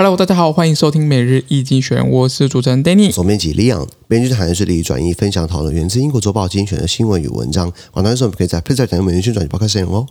Hello，大家好，欢迎收听每日一经济学人，我是主持人 Danny，左面几 Leon，编辑团队致力转译分享讨论源自英国周报精选的新闻与文章。广大观众可以在 Play 点每日宣转播开始用哦。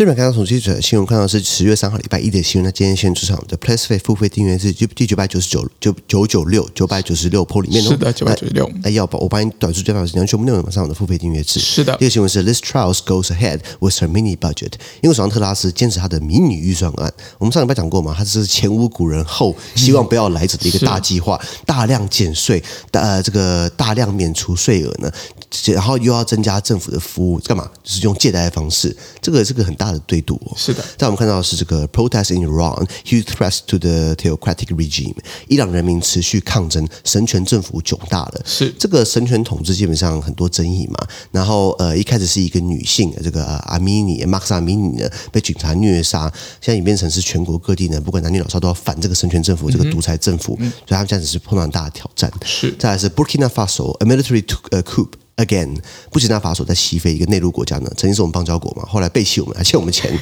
这边刚刚从记者的新闻看到是十月三号礼拜一的新闻。那今天先出场的 PressPlay 付费订阅是就第九百九十九九九九六九百九十六破里面是的九百九十六。哎，要把我帮你短出九百九十六，全部内容马上我的付费订阅制。是的。第二个新闻是 This Truss goes ahead with her mini budget。因为首相特拉斯坚持他的迷你预算案。我们上礼拜讲过嘛，他是前无古人后希望不要来者的一个大计划，大量减税，呃，这个大量免除税额呢，然后又要增加政府的服务，干嘛？就是用借贷的方式，这个是个很大的对赌哦。是的，在我们看到的是这个 protest in Iran, huge threats to the theocratic regime。伊朗人民持续抗争，神权政府囧大了。是这个神权统治基本上很多争议嘛。然后呃，一开始是一个女性，这个阿米尼马克萨阿米尼呢被警察虐杀，现在演变成是全国各地呢，不管男女老少都要反这个神权政府，这个独裁政府，嗯、所以他们现在只是碰到很大的挑战。是，再来是 Burkina Faso a military to a coup。Again，布吉纳法索在西非一个内陆国家呢，曾经是我们邦交国嘛，后来背弃我们，还欠我们钱，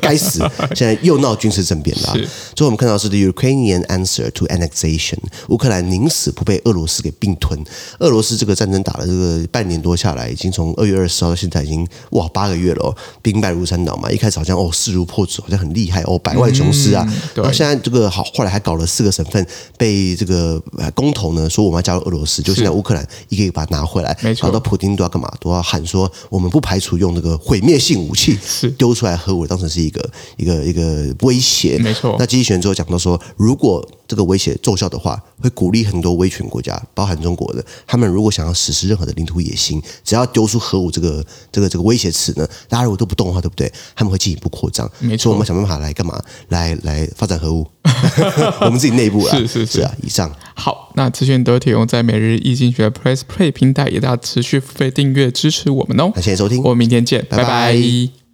该死！现在又闹军事政变了。最后我们看到是 The Ukrainian answer to annexation，乌克兰宁死不被俄罗斯给并吞。俄罗斯这个战争打了这个半年多下来，已经从二月二十号到现在已经哇八个月了，哦兵败如山倒嘛。一开始好像哦势如破竹，好像很厉害哦，百万雄师啊。嗯、然后现在这个好，后来还搞了四个省份被这个公投呢，说我们要加入俄罗斯，就现在乌克兰一个一个把它拿回来，没错。普京都要干嘛？都要喊说，我们不排除用那个毁灭性武器丢出来核武，当成是一个一个一个威胁。没错。那机器人之后讲到说，如果这个威胁奏效的话，会鼓励很多威权国家，包含中国的，他们如果想要实施任何的领土野心，只要丢出核武这个这个这个威胁词呢，大家如果都不动的话，对不对？他们会进一步扩张。没错。所以我们想办法来干嘛？来来发展核武，我们自己内部啊。是是是，是啊。以上。好，那资讯都提供在每日易经学 Press Play 平台，也大家持续付费订阅支持我们哦。感谢谢收听，我们明天见，拜拜。拜拜。